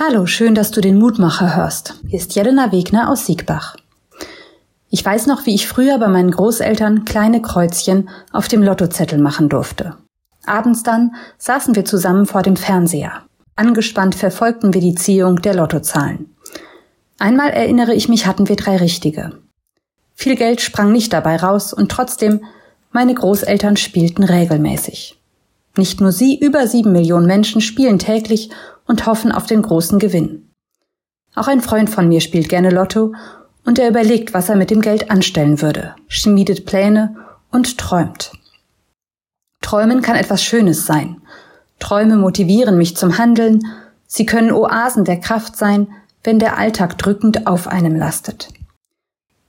Hallo, schön, dass du den Mutmacher hörst. Hier ist Jelena Wegner aus Siegbach. Ich weiß noch, wie ich früher bei meinen Großeltern kleine Kreuzchen auf dem Lottozettel machen durfte. Abends dann saßen wir zusammen vor dem Fernseher. Angespannt verfolgten wir die Ziehung der Lottozahlen. Einmal erinnere ich mich, hatten wir drei richtige. Viel Geld sprang nicht dabei raus und trotzdem, meine Großeltern spielten regelmäßig. Nicht nur sie, über sieben Millionen Menschen spielen täglich und hoffen auf den großen Gewinn. Auch ein Freund von mir spielt gerne Lotto und er überlegt, was er mit dem Geld anstellen würde, schmiedet Pläne und träumt. Träumen kann etwas Schönes sein. Träume motivieren mich zum Handeln, sie können Oasen der Kraft sein, wenn der Alltag drückend auf einem lastet.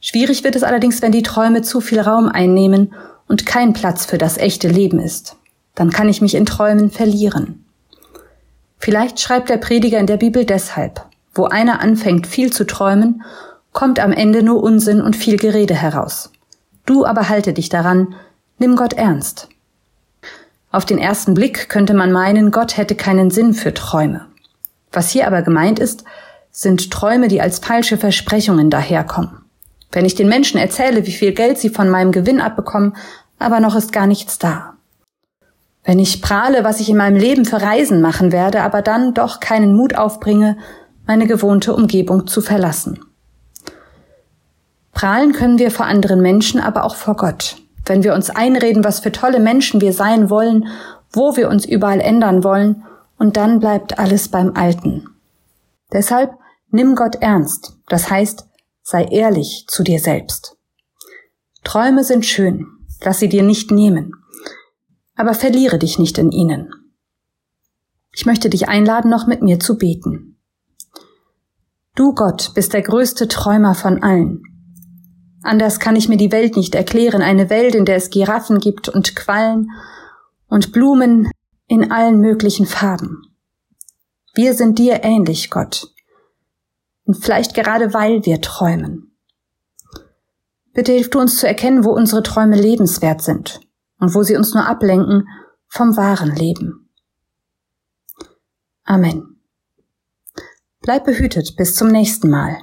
Schwierig wird es allerdings, wenn die Träume zu viel Raum einnehmen und kein Platz für das echte Leben ist. Dann kann ich mich in Träumen verlieren. Vielleicht schreibt der Prediger in der Bibel deshalb, wo einer anfängt viel zu träumen, kommt am Ende nur Unsinn und viel Gerede heraus. Du aber halte dich daran, nimm Gott ernst. Auf den ersten Blick könnte man meinen, Gott hätte keinen Sinn für Träume. Was hier aber gemeint ist, sind Träume, die als falsche Versprechungen daherkommen. Wenn ich den Menschen erzähle, wie viel Geld sie von meinem Gewinn abbekommen, aber noch ist gar nichts da. Wenn ich prahle, was ich in meinem Leben für Reisen machen werde, aber dann doch keinen Mut aufbringe, meine gewohnte Umgebung zu verlassen. Prahlen können wir vor anderen Menschen, aber auch vor Gott. Wenn wir uns einreden, was für tolle Menschen wir sein wollen, wo wir uns überall ändern wollen, und dann bleibt alles beim Alten. Deshalb nimm Gott ernst, das heißt, sei ehrlich zu dir selbst. Träume sind schön, lass sie dir nicht nehmen aber verliere dich nicht in ihnen. Ich möchte dich einladen, noch mit mir zu beten. Du Gott bist der größte Träumer von allen. Anders kann ich mir die Welt nicht erklären, eine Welt, in der es Giraffen gibt und Quallen und Blumen in allen möglichen Farben. Wir sind dir ähnlich, Gott. Und vielleicht gerade weil wir träumen. Bitte hilf du uns zu erkennen, wo unsere Träume lebenswert sind und wo sie uns nur ablenken vom wahren Leben. Amen. Bleib behütet bis zum nächsten Mal.